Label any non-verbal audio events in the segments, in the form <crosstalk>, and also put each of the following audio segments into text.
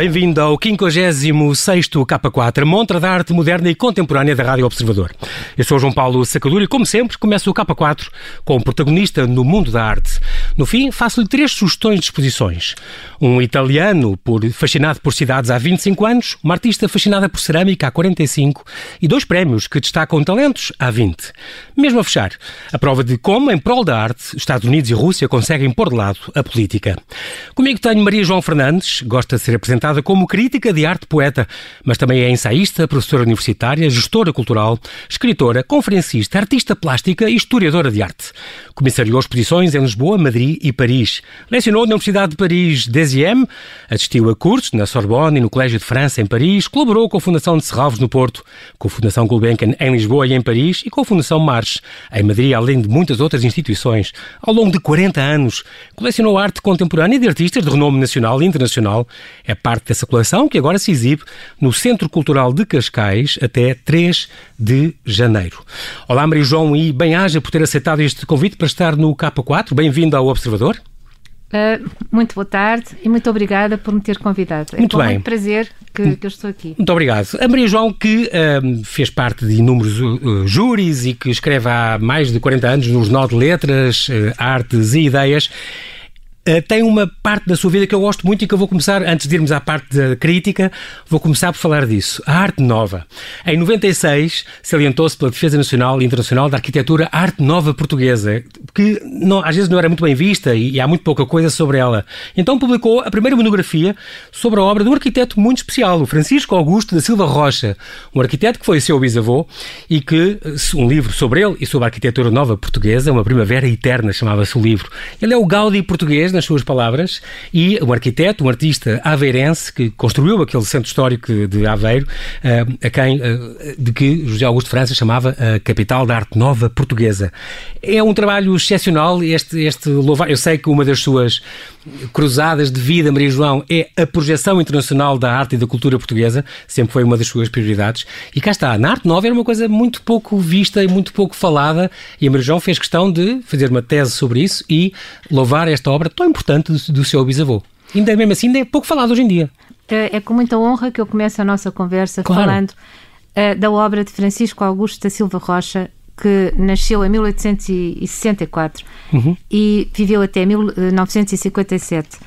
Bem-vindo ao 56º K4, montra da arte moderna e contemporânea da Rádio Observador. Eu sou João Paulo Sacadura e, como sempre, começo o K4 com um protagonista no mundo da arte. No fim, faço-lhe três sugestões de exposições. Um italiano por, fascinado por cidades há 25 anos, uma artista fascinada por cerâmica há 45 e dois prémios que destacam talentos há 20. Mesmo a fechar, a prova de como, em prol da arte, Estados Unidos e Rússia conseguem pôr de lado a política. Comigo tenho Maria João Fernandes, gosta de ser apresentada como crítica de arte poeta, mas também é ensaísta, professora universitária, gestora cultural, escritora, conferencista, artista plástica e historiadora de arte. Comissariou exposições em Lisboa, Madrid e Paris. Lecionou na Universidade de Paris Desiem, assistiu a cursos na Sorbonne e no Colégio de França em Paris, colaborou com a Fundação de Serralves no Porto, com a Fundação Gulbenkian em Lisboa e em Paris e com a Fundação Marches em Madrid, além de muitas outras instituições. Ao longo de 40 anos, colecionou arte contemporânea de artistas de renome nacional e internacional. É parte dessa coleção, que agora se exibe no Centro Cultural de Cascais até 3 de janeiro. Olá, Maria João, e bem-aja por ter aceitado este convite para estar no K4. Bem-vindo ao Observador. Uh, muito boa tarde e muito obrigada por me ter convidado. Muito é bem. muito prazer que, que, eu estou aqui. Muito obrigado. A Maria João, que uh, fez parte de inúmeros uh, júris e que escreve há mais de 40 anos nos Nó de Letras, Artes e Ideias, Uh, tem uma parte da sua vida que eu gosto muito e que eu vou começar, antes de irmos à parte da crítica, vou começar por falar disso. A arte nova. Em 96, salientou-se pela Defesa Nacional e Internacional da Arquitetura Arte Nova Portuguesa, que não, às vezes não era muito bem vista e, e, há muito pouca coisa sobre ela. Então publicou a primeira monografia sobre a obra de um arquiteto muito especial, o Francisco Augusto da Silva Rocha, um arquiteto que foi seu bisavô e que, um livro sobre ele e sobre a arquitetura nova portuguesa, uma primavera eterna, chamava-se o livro. Ele é o Gaudi português nas suas palavras, e um arquiteto, um artista aveirense que construiu aquele centro histórico de Aveiro, eh, a quem, eh, de que José Augusto França chamava a capital da arte nova portuguesa. É um trabalho excepcional, este, este louvar. Eu sei que uma das suas cruzadas de vida, Maria João, é a projeção internacional da arte e da cultura portuguesa, sempre foi uma das suas prioridades. E cá está, na arte nova era uma coisa muito pouco vista e muito pouco falada, e a Maria João fez questão de fazer uma tese sobre isso e louvar esta obra tão importante do, do seu bisavô. Ainda mesmo assim, ainda é pouco falado hoje em dia. É, é com muita honra que eu começo a nossa conversa claro. falando uh, da obra de Francisco Augusto da Silva Rocha, que nasceu em 1864 uhum. e viveu até 1957.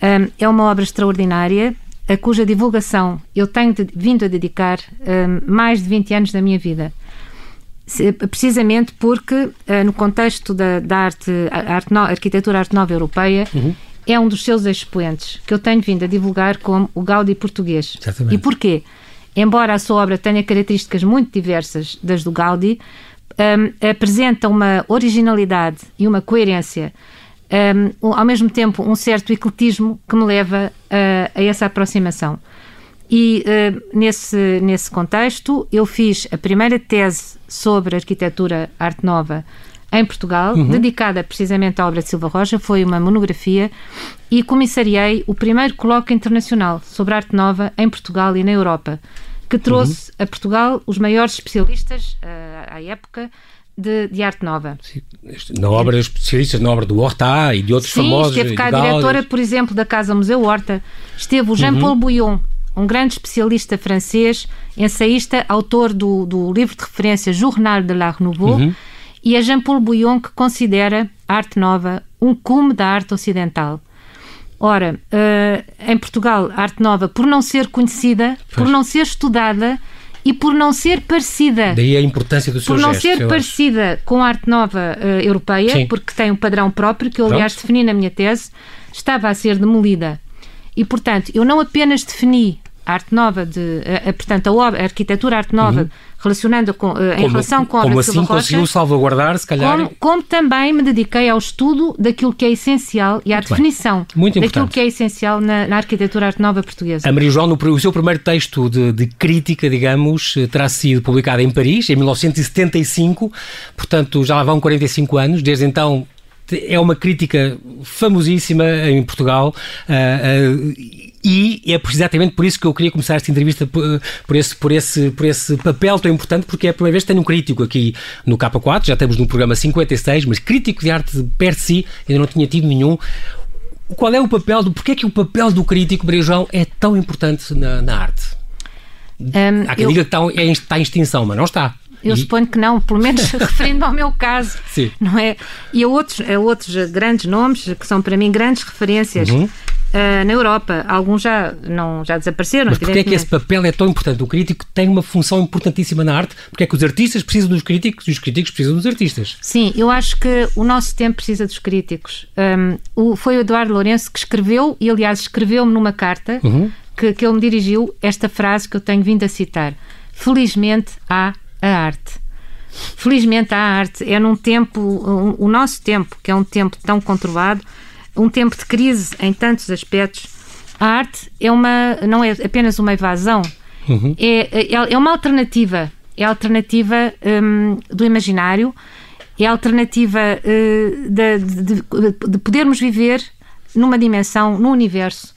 Um, é uma obra extraordinária, a cuja divulgação eu tenho de, vindo a dedicar um, mais de 20 anos da minha vida. Precisamente porque, uh, no contexto da, da arte, arte no, arquitetura arte nova europeia, uhum. é um dos seus expoentes que eu tenho vindo a divulgar como o Gaudi português. Exatamente. E porquê? Embora a sua obra tenha características muito diversas das do Gaudi, um, apresenta uma originalidade e uma coerência, um, ao mesmo tempo um certo ecletismo que me leva a, a essa aproximação. E uh, nesse, nesse contexto, eu fiz a primeira tese sobre arquitetura arte nova em Portugal, uhum. dedicada precisamente à obra de Silva Rocha, foi uma monografia e comissariei o primeiro colóquio internacional sobre arte nova em Portugal e na Europa que trouxe uhum. a Portugal os maiores especialistas uh, à época de, de, arte nova. Sim, na obra, especialistas na obra do Horta e de outros Sim, famosos. esteve cá a diretora, por exemplo, da Casa Museu Horta. Esteve o Jean-Paul uhum. Bouillon, um grande especialista francês, ensaísta, autor do, do livro de referência Journal de l'Art Nouveau, uhum. e a Jean-Paul Bouillon, que considera a arte nova um cume da arte ocidental. Ora, uh, em Portugal, a arte nova, por não ser conhecida, pois. por não ser estudada e por não ser parecida. Daí a importância do seu Por não gesto, ser parecida acho. com a arte nova uh, europeia, Sim. porque tem um padrão próprio, que eu, aliás, Pronto. defini na minha tese, estava a ser demolida. E, portanto, eu não apenas defini a arte nova, de, a, a, portanto, a, obra, a arquitetura arte nova, uhum. relacionando com, uh, em relação com a obra como assim Rocha, conseguiu salvaguardar, se calhar... Como, como, também me dediquei ao estudo daquilo que é essencial e à Muito definição daquilo que é essencial na, na, arquitetura arte nova portuguesa. A Maria João, no, o seu primeiro texto de, de crítica, digamos, eh, terá sido publicado em Paris, em 1975, portanto já lá vão 45 anos, desde então é uma crítica famosíssima em Portugal uh, uh, e é exatamente por isso que eu queria começar esta entrevista por, por, esse, por, esse, por esse papel tão importante, porque é a primeira vez que tenho um crítico aqui no K4, já estamos no programa 56, mas crítico de arte per si, ainda não tinha tido nenhum. qual é o papel do. Porquê é que o papel do crítico, Maria João, é tão importante na, na arte? Um, Há quem eu... diga que está, é, está em extinção, mas não está. Eu e... suponho que não, pelo menos <laughs> referindo ao meu caso, Sim. não é? E a outros, a outros grandes nomes que são para mim grandes referências uhum. uh, na Europa. Alguns já, não, já desapareceram. Mas porquê é que esse papel é tão importante? O crítico tem uma função importantíssima na arte. Porque é que os artistas precisam dos críticos e os críticos precisam dos artistas? Sim, eu acho que o nosso tempo precisa dos críticos. Um, foi o Eduardo Lourenço que escreveu, e aliás escreveu-me numa carta uhum. que, que ele me dirigiu esta frase que eu tenho vindo a citar. Felizmente há a arte. Felizmente a arte é num tempo, o, o nosso tempo, que é um tempo tão conturbado, um tempo de crise em tantos aspectos, a arte é uma, não é apenas uma evasão, uhum. é, é, é, uma alternativa, é a alternativa um, do imaginário, é a alternativa uh, de, de, de, podermos viver numa dimensão, num universo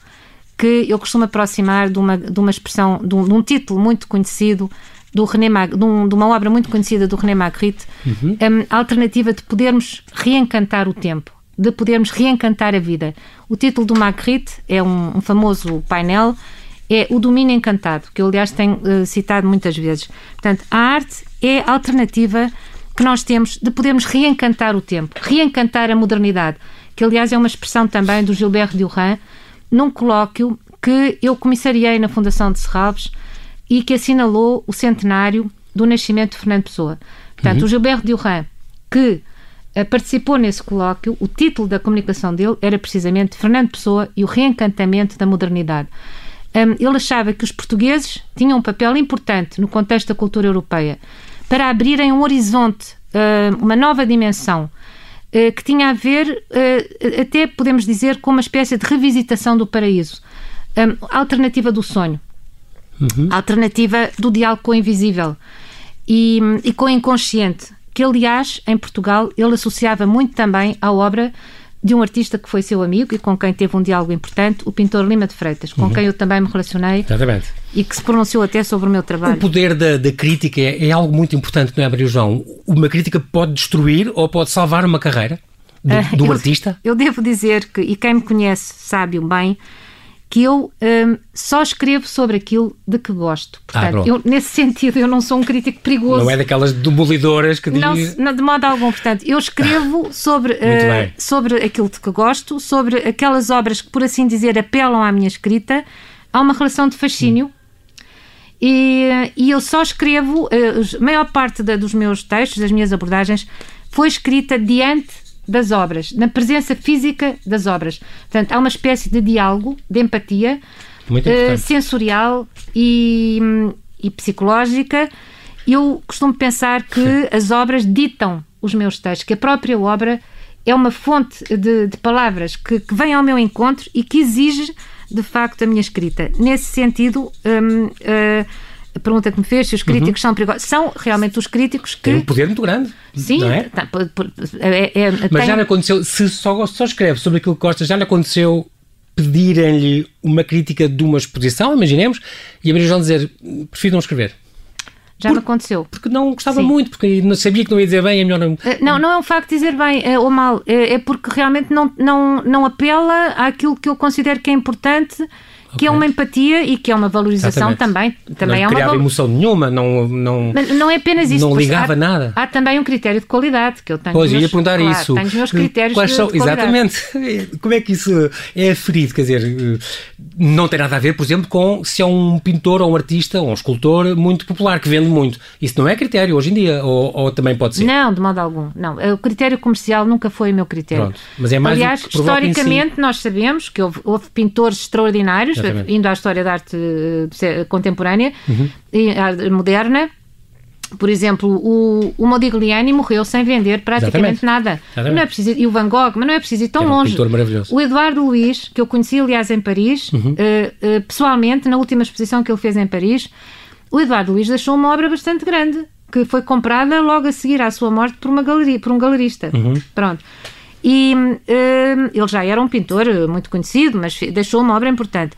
que eu costumo aproximar de uma, de uma expressão, de um, de um título muito conhecido do René Mag, de, um, de, uma obra muito conhecida do René Magritte, uhum. um, a alternativa de podermos reencantar o tempo, de podermos reencantar a vida. O título do Magritte é um, um famoso painel, é O Domínio Encantado, que eu, aliás, tenho uh, citado muitas vezes. Portanto, a arte é a alternativa que nós temos de podermos reencantar o tempo, reencantar a modernidade, que, aliás, é uma expressão também do Gilberto Durand, num colóquio que eu comissariei na Fundação de Serralves, e que assinalou o centenário do nascimento de Fernando Pessoa. Portanto, uhum. o Gilberto Durand, que uh, participou nesse colóquio, o título da comunicação dele era precisamente Fernando Pessoa e o reencantamento da modernidade. Um, ele achava que os portugueses tinham um papel importante no contexto da cultura europeia para abrirem um horizonte, uh, uma nova dimensão, uh, que tinha a ver, até podemos dizer, com uma espécie de revisitação do paraíso, um, alternativa do sonho uhum. a alternativa do diálogo com o invisível e, e com o inconsciente, que aliás, em Portugal, ele associava muito também à obra de um artista que foi seu amigo e com quem teve um diálogo importante, o pintor Lima de Freitas, com uhum. quem eu também me relacionei Exatamente. e que se pronunciou até sobre o meu trabalho. O poder da, da crítica é, é, algo muito importante, não é, Maria João? Uma crítica pode destruir ou pode salvar uma carreira do, uh, do eu, artista? Eu devo dizer que, e quem me conhece sabe-o bem, que eu um, só escrevo sobre aquilo de que gosto. Ah, Portanto, ah, eu, nesse <laughs> sentido, eu não sou um crítico perigoso. Não é daquelas demolidoras que não, não, de modo algum. Portanto, eu escrevo <laughs> sobre, uh, sobre aquilo de que gosto, sobre aquelas obras que, por assim dizer, apelam à minha escrita. Há uma relação de fascínio. Hum. E, e, eu só escrevo, uh, a maior parte da, dos meus textos, das minhas abordagens, foi escrita diante das obras, na presença física das obras. Portanto, há uma espécie de diálogo, de empatia uh, sensorial e, e, psicológica. Eu costumo pensar que Sim. as obras ditam os meus textos, que a própria obra é uma fonte de, de palavras que, que, vem ao meu encontro e que exige, de facto, a minha escrita. Nesse sentido, uh, a pergunta que me fez, se os críticos uhum. são perigosos, são realmente os críticos que. Tem um poder muito grande. Sim, é? Tá, é, é, Mas tem... já lhe aconteceu, se só, só escreve sobre aquilo que gosta, já lhe aconteceu pedirem-lhe uma crítica de uma exposição, imaginemos, e a Maria João dizer: prefiro não escrever. Já Por, me aconteceu. Porque não gostava Sim. muito, porque não sabia que não ia dizer bem, é melhor não. Eh, não, não é um facto de dizer bem é, ou mal, é, é porque realmente não, não, não apela àquilo que eu considero que é importante que é uma empatia e que é uma valorização Exatamente. também. também não é uma criava emoção nenhuma, não, não, Mas não é apenas isso. Não ligava há, nada. Há também um critério de qualidade que eu tenho. Pois, meus, ia perguntar claro, isso. Tenho os meus critérios Quais de, são, de Exatamente. <laughs> Como é que isso é aferido? Quer dizer, não tem nada a ver, por exemplo, com se é um pintor ou um artista ou um escultor muito popular, que vende muito. Isso não é critério hoje em dia, ou, ou também pode ser? Não, de modo algum. Não, o critério comercial nunca foi o meu critério. Pronto. Mas é mais Aliás, historicamente, si. nós sabemos que houve, houve pintores extraordinários, Exatamente. indo à história da arte eh, contemporânea uhum. e moderna. Por exemplo, o, o Modigliani morreu sem vender praticamente Exatamente. nada. Exatamente. Não é preciso, e o Van Gogh, mas não é preciso ir tão um longe. O Eduardo Luiz, que eu conheci, aliás, em Paris, uhum. uh, uh, pessoalmente, na última exposição que ele fez em Paris, o Eduardo Luiz deixou uma obra bastante grande, que foi comprada logo a seguir à sua morte por, uma galeria, por um galerista. Uhum. Pronto. E uh, ele já era um pintor muito conhecido, mas deixou uma obra importante.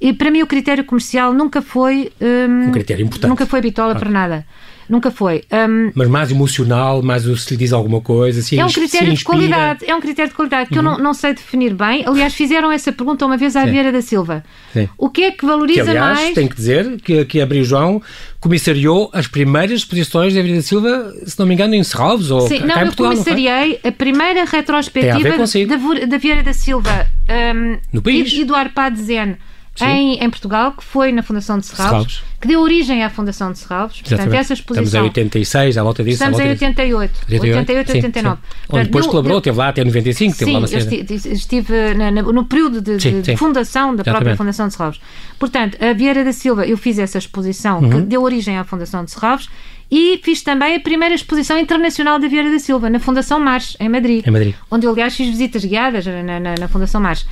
E para mim o critério comercial nunca foi... Um, um critério importante. Nunca foi bitola para nada. Nunca foi. Um, Mas mais emocional, mais se lhe diz alguma coisa. assim é um critério de qualidade. É um critério de qualidade que uhum. eu não, não sei definir bem. Aliás, fizeram essa pergunta uma vez à Sim. Vieira da Silva. Sim. O que é que valoriza que, aliás, mais? tem que dizer que, que Abril João comissariou as primeiras exposições da Vieira da Silva, se não me engano, em Serralves ou Sim, não, em Portugal, eu comissariei a primeira retrospectiva da, da Vieira da Silva um, no país. E, e do Arpad Zen em, em, Portugal, que foi na Fundação de Serralves, que deu origem à Fundação de Serralves. Portanto, essa exposição. Estamos em 86, à volta disso. Estamos em 88. 88, 88 89. Sim, Onde depois deu, colaborou, deu, lá até 95, teve sim, lá uma estive, estive na, na, no período de, sim, de fundação da Exatamente. própria Fundação de Serralves. Portanto, a Vieira da Silva, eu fiz essa exposição uhum. que deu origem à Fundação de Serralves e fiz também a primeira exposição internacional da Vieira da Silva, na Fundação Mars, em Madrid. Em Madrid. Onde eu, aliás, fiz visitas guiadas na, na, na Fundação Mars.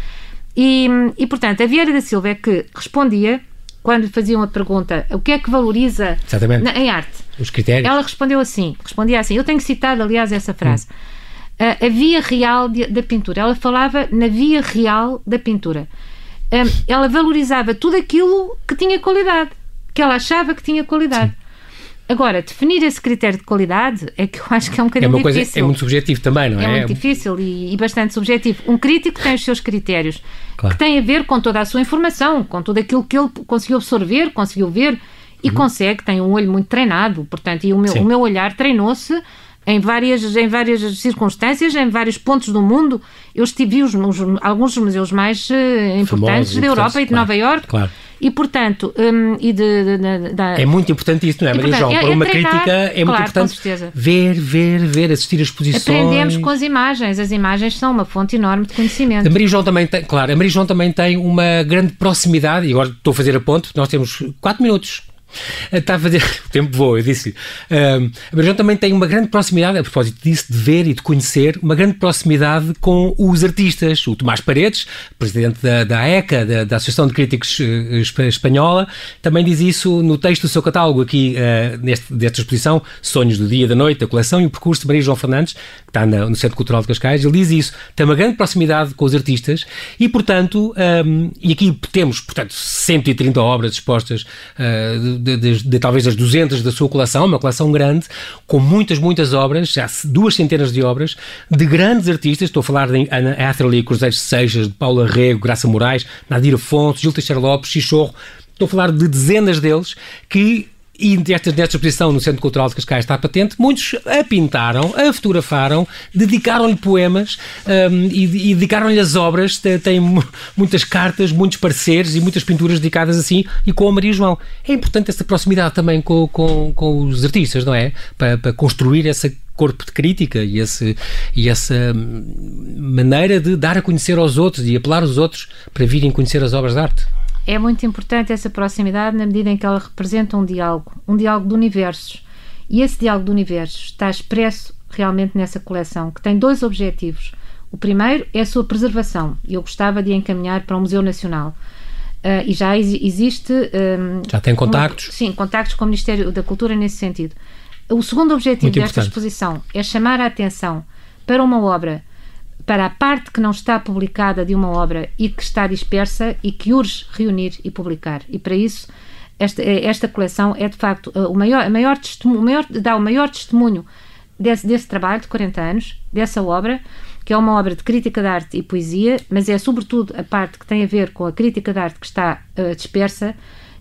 E, e, portanto, a Vieira da Silva é que respondia, quando faziam a pergunta o que é que valoriza na, em arte. Os critérios. Ela respondeu assim, respondia assim, eu tenho citado, aliás, essa frase. Hum. A via real de, da pintura. Ela falava na via real da pintura. Um, ela valorizava tudo aquilo que tinha qualidade, que ela achava que tinha qualidade. Sim. Agora, definir esse critério de qualidade é que eu acho que é um bocadinho é uma coisa, difícil. É muito subjetivo também, não é? É muito difícil e, e bastante subjetivo. Um crítico tem os seus critérios, claro. que têm a ver com toda a sua informação, com tudo aquilo que ele conseguiu absorver, conseguiu ver e uhum. consegue, tem um olho muito treinado, portanto, e o meu, o meu olhar treinou-se em várias, em várias circunstâncias, em vários pontos do mundo. Eu estive os, os, alguns dos museus mais uh, importantes da Europa e de claro, Nova Iorque. Claro. E, portanto, um, e de, de, de, de, É muito importante isso, não é, Maria João? É, Para uma é treinar, crítica é muito claro, importante ver, ver, ver, assistir a exposições. Aprendemos com as imagens. As imagens são uma fonte enorme de conhecimento. A Maria João também tem, claro, a Maria João também tem uma grande proximidade, e agora estou a fazer a ponte, nós temos 4 minutos Está a fazer. <laughs> O tempo voa, eu disse-lhe. Um, a Marjão também tem uma grande proximidade, a propósito disso, de ver e de conhecer, uma grande proximidade com os artistas. O Tomás Paredes, presidente da, da AECA, da, da Associação de Críticos uh, Espanhola, também diz isso no texto do seu catálogo, aqui uh, neste, desta exposição, Sonhos do Dia e da Noite, a coleção e o percurso de Maria João Fernandes, que está na, no Centro Cultural de Cascais. Ele diz isso, tem uma grande proximidade com os artistas e, portanto, um, e aqui temos, portanto, 130 obras expostas uh, de, de, de, talvez as 200 da sua coleção, uma coleção grande, com muitas, muitas obras, já duas centenas de obras, de grandes artistas, estou a falar de Ana Atherley, Cruzeiro Seixas, de Paula Rego, Graça Moraes, Nadir Afonso, Gil Teixeira Lopes, Xixorro, estou a falar de dezenas deles que e nesta, nesta exposição no Centro Cultural de Cascais está patente, muitos a pintaram, a fotografaram, dedicaram-lhe poemas um, e, e dedicaram-lhe as obras, tem muitas cartas, muitos pareceres e muitas pinturas dedicadas assim, e com a Maria João. É importante essa proximidade também com, com, com os artistas, não é? Para, para construir essa corpo de crítica e, esse, e essa hum, maneira de dar a conhecer aos outros e apelar os outros para virem conhecer as obras de arte é muito importante essa proximidade na medida em que ela representa um diálogo, um diálogo de universos. E esse diálogo de universos está expresso realmente nessa coleção, que tem dois objetivos. O primeiro é a sua preservação, e eu gostava de encaminhar para o Museu Nacional. Uh, e já existe. Um, já tem contactos? Um, sim, contactos com o Ministério da Cultura nesse sentido. O segundo objetivo Muito desta importante. exposição é chamar a atenção para uma obra para a parte que não está publicada de uma obra e que está dispersa e que urge reunir e publicar. E para isso, esta, esta coleção é de facto o maior, a maior testemunho, o maior, dá o maior testemunho desse, desse trabalho de 40 anos, dessa obra, que é uma obra de crítica de arte e poesia, mas é sobretudo a parte que tem a ver com a crítica de arte que está uh, dispersa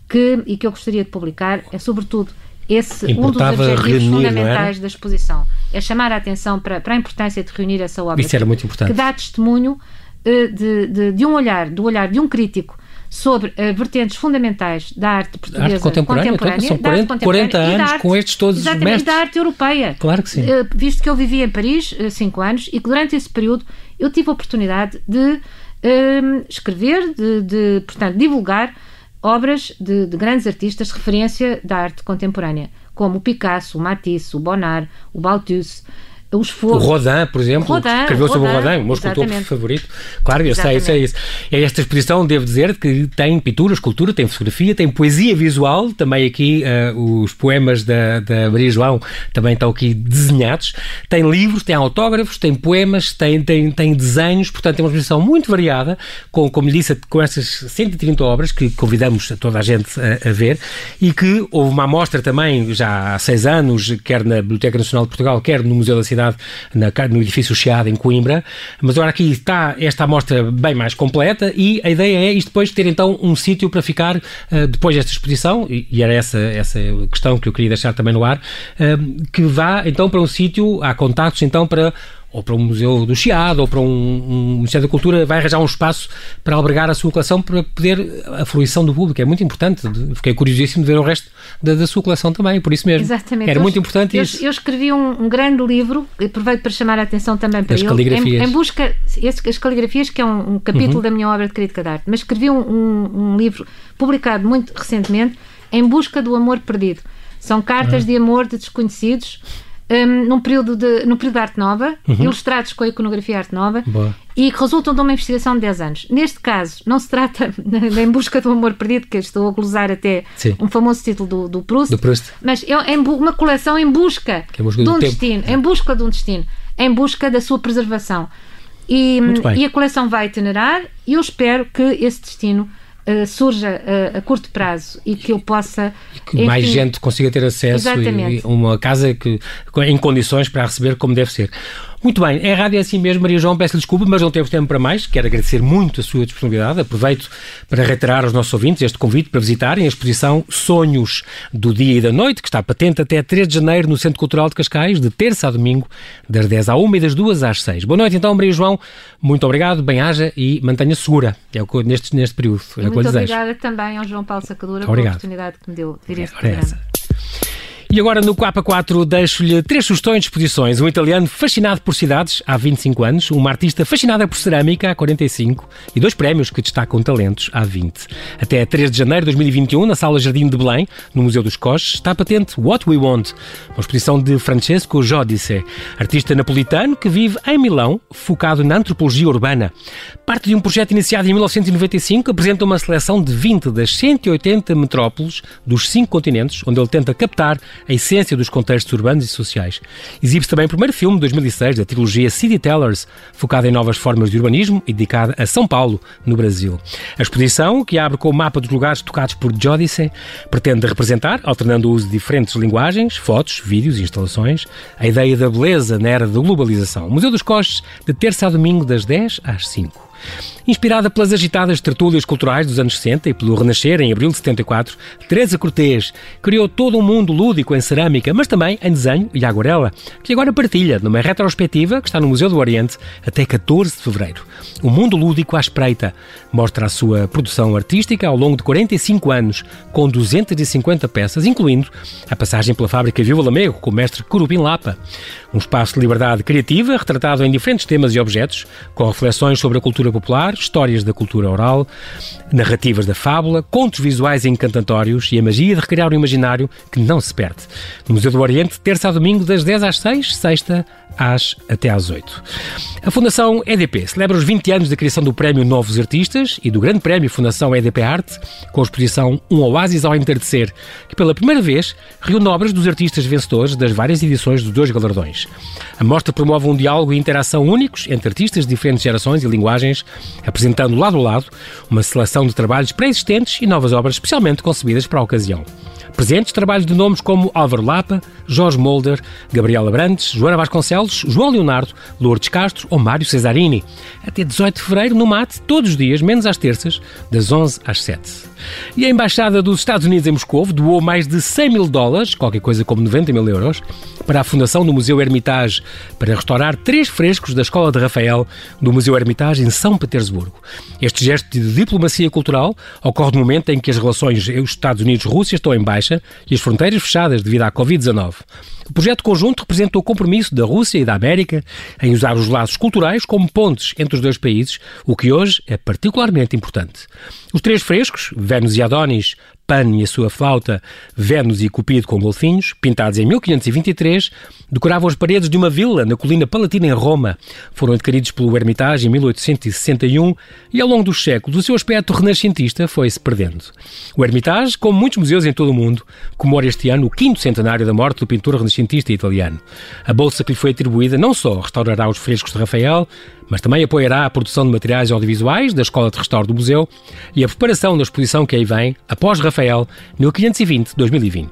que, e que eu gostaria de publicar, é sobretudo esse Importava um dos objetivos reunir, fundamentais da exposição. É chamar a atenção para, para a importância de reunir essa obra. Isso era muito importante. Que dá testemunho uh, de, de, de, um olhar, do olhar de um crítico sobre uh, vertentes fundamentais da arte portuguesa arte contemporânea, contemporânea então, são 40, 40 anos arte, com estes todos os mestres. da arte europeia. Claro que sim. Uh, visto que eu vivi em Paris 5 anos e que durante esse período eu tive a oportunidade de escrever, de, de, portanto, divulgar obras de, de, grandes artistas de referência da arte contemporânea, como o Picasso, o Matisse, o Bonnard, o Balthus, o esforço. O Rodin, por exemplo, Rodin, escreveu sobre o Rodin, o meu escultor favorito. Claro, eu sei, sei isso. É esta exposição, devo dizer, que tem pintura, escultura, tem fotografia, tem poesia visual, também aqui uh, os poemas da, da Maria João também estão aqui desenhados, tem livros, tem autógrafos, tem poemas, tem, tem, tem desenhos, portanto é uma exposição muito variada, com, como lhe disse, com essas 130 obras que convidamos a toda a gente a, a ver e que houve uma amostra também já há seis anos, quer na Biblioteca Nacional de Portugal, quer no Museu da Cidade cidade, na, no edifício Chiado, em Coimbra. Mas agora aqui está esta amostra bem mais completa e a ideia é isto depois ter então um sítio para ficar uh, depois desta exposição, e, e, era essa, essa questão que eu queria deixar também no ar, uh, que vá então para um sítio, há contactos então para ou para um museu do Chiado, ou para um, um Ministério da Cultura, vai arranjar um espaço para albergar a sua coleção para poder a fruição do público. É muito importante. Fiquei curiosíssimo de ver o resto da, da sua coleção também, por isso mesmo. Exatamente. Era eu, muito importante eu, isso. Eu escrevi um, um, grande livro, aproveito para chamar a atenção também para as ele. Caligrafias. Em, em busca, esse, as caligrafias, que é um, um capítulo uhum. da minha obra de crítica de arte, mas escrevi um, livro publicado muito recentemente, Em Busca do Amor Perdido. São cartas uhum. de amor de desconhecidos um, num período de, no período de arte nova, uhum. ilustrados com a iconografia arte nova, Boa. e que resultam de uma investigação de 10 anos. Neste caso, não se trata <laughs> de Em Busca do Amor Perdido, que estou a glosar até Sim. um famoso título do, do, Proust, do Proust, mas é, é uma coleção em busca, é busca de um destino, em busca de um destino, em busca da sua preservação. E, e a coleção vai itinerar e eu espero que esse destino uh, surja uh, a curto prazo e que eu possa. Que enfim, mais gente consiga ter acesso a uma casa que, em condições para receber como deve ser. Muito bem, é rádio é assim mesmo, Maria João, peço desculpa, mas não temos tempo para mais. Quero agradecer muito a sua disponibilidade. Aproveito para reiterar aos nossos ouvintes este convite para visitarem a exposição Sonhos do Dia e da Noite, que está patente até 3 de janeiro no Centro Cultural de Cascais, de terça a domingo, das 10 à 1 e das 2 às 6. Boa noite então, Maria João. Muito obrigado, bem-haja e mantenha segura. É o que neste, neste período. É muito obrigada também ao João Paulo Sacadura pela oportunidade que me deu de vir a este programa. E agora no Quapa 4 deixo-lhe três sugestões de exposições. Um italiano fascinado por cidades há 25 anos, uma artista fascinada por cerâmica há 45 e dois prémios que destacam talentos há 20. Até 3 de janeiro de 2021, na Sala Jardim de Belém, no Museu dos Coches, está patente What We Want, uma exposição de Francesco Giodice, artista napolitano que vive em Milão, focado na antropologia urbana. Parte de um projeto iniciado em 1995, apresenta uma seleção de 20 das 180 metrópoles dos cinco continentes, onde ele tenta captar a essência dos contextos urbanos e sociais. Exibe-se também o primeiro filme, de 2006, da trilogia City Tellers, focada em novas formas de urbanismo e dedicada a São Paulo, no Brasil. A exposição, que abre com o mapa dos lugares tocados por Jodice, pretende representar, alternando o uso de diferentes linguagens, fotos, vídeos e instalações, a ideia da beleza na era da globalização. O Museu dos Costes, de terça a domingo, das 10 às 5. Inspirada pelas agitadas tertúlias culturais dos anos 60 e pelo Renascer em abril de 74, Teresa Cortês criou todo um mundo lúdico em cerâmica, mas também em desenho e aguarela, que agora partilha numa retrospectiva que está no Museu do Oriente até 14 de fevereiro. O mundo lúdico à espreita mostra a sua produção artística ao longo de 45 anos, com 250 peças, incluindo a passagem pela fábrica Viva Lamego com o mestre Curupim Lapa. Um espaço de liberdade criativa, retratado em diferentes temas e objetos, com reflexões sobre a cultura popular, histórias da cultura oral, narrativas da fábula, contos visuais encantatórios e a magia de recriar o imaginário que não se perde. No Museu do Oriente, terça a domingo, das 10 às 6, sexta às, até às 8. A Fundação EDP celebra os 20 anos da criação do Prémio Novos Artistas e do Grande Prémio Fundação EDP Arte, com a exposição Um Oásis ao Entardecer, que pela primeira vez reúne obras dos artistas vencedores das várias edições dos dois galardões. A mostra promove um diálogo e interação únicos entre artistas de diferentes gerações e linguagens, apresentando lado a lado uma seleção de trabalhos pré-existentes e novas obras especialmente concebidas para a ocasião. Presentes trabalhos de nomes como Álvaro Lapa, Jorge Molder, Gabriela Brandes, Joana Vasconcelos, João Leonardo, Lourdes Castro ou Mário Cesarini. Até 18 de fevereiro no MAT, todos os dias, menos às terças, das 11 às 7. E a Embaixada dos Estados Unidos em Moscou doou mais de 100 mil dólares, qualquer coisa como 90 mil euros, para a fundação do Museu Hermitage, para restaurar três frescos da Escola de Rafael do Museu Hermitage em São Petersburgo. Este gesto de diplomacia cultural ocorre no momento em que as relações entre os Estados Unidos-Rússia estão em baixa e as fronteiras fechadas devido à Covid-19. O projeto conjunto representa o compromisso da Rússia e da América em usar os laços culturais como pontes entre os dois países, o que hoje é particularmente importante. Os três frescos, Vênus e Adonis, Pan e a sua flauta, Vênus e Cupido com golfinhos, pintados em 1523, decoravam as paredes de uma vila na colina Palatina em Roma. Foram adquiridos pelo Hermitage em 1861 e ao longo dos séculos o seu aspecto renascentista foi-se perdendo. O Hermitage, como muitos museus em todo o mundo, comemora este ano o quinto centenário da morte do pintor renascentista italiano. A bolsa que lhe foi atribuída não só restaurará os frescos de Rafael, mas também apoiará a produção de materiais audiovisuais da Escola de Restauro do Museu e a preparação da exposição que aí vem, após Rafael, 1520-2020.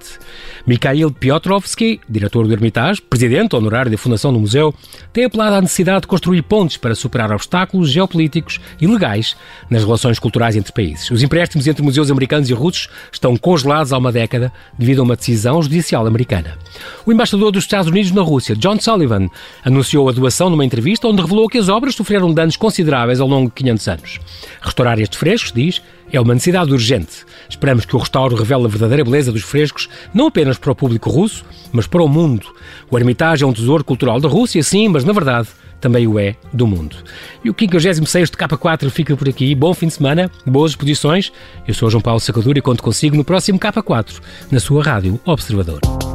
Mikhail Piotrowski, diretor do Hermitage, presidente honorário da Fundação do Museu, tem apelado à necessidade de construir pontes para superar obstáculos geopolíticos e legais nas relações culturais entre países. Os empréstimos entre museus americanos e russos estão congelados há uma década devido a uma decisão judicial americana. O embaixador dos Estados Unidos na Rússia, John Sullivan, anunciou a doação numa entrevista onde revelou que as obras sofreram danos consideráveis ao longo de 500 anos. Restaurar estes frescos, diz, é uma necessidade urgente. Esperamos que o restauro revele a verdadeira beleza dos frescos, não apenas para o público russo, mas para o mundo. O Hermitage é um tesouro cultural da Rússia, sim, mas na verdade também o é do mundo. E o 56 de K4 fica por aqui. Bom fim de semana, boas exposições. Eu sou João Paulo Sacadura e conto consigo no próximo K4, na sua rádio Observador.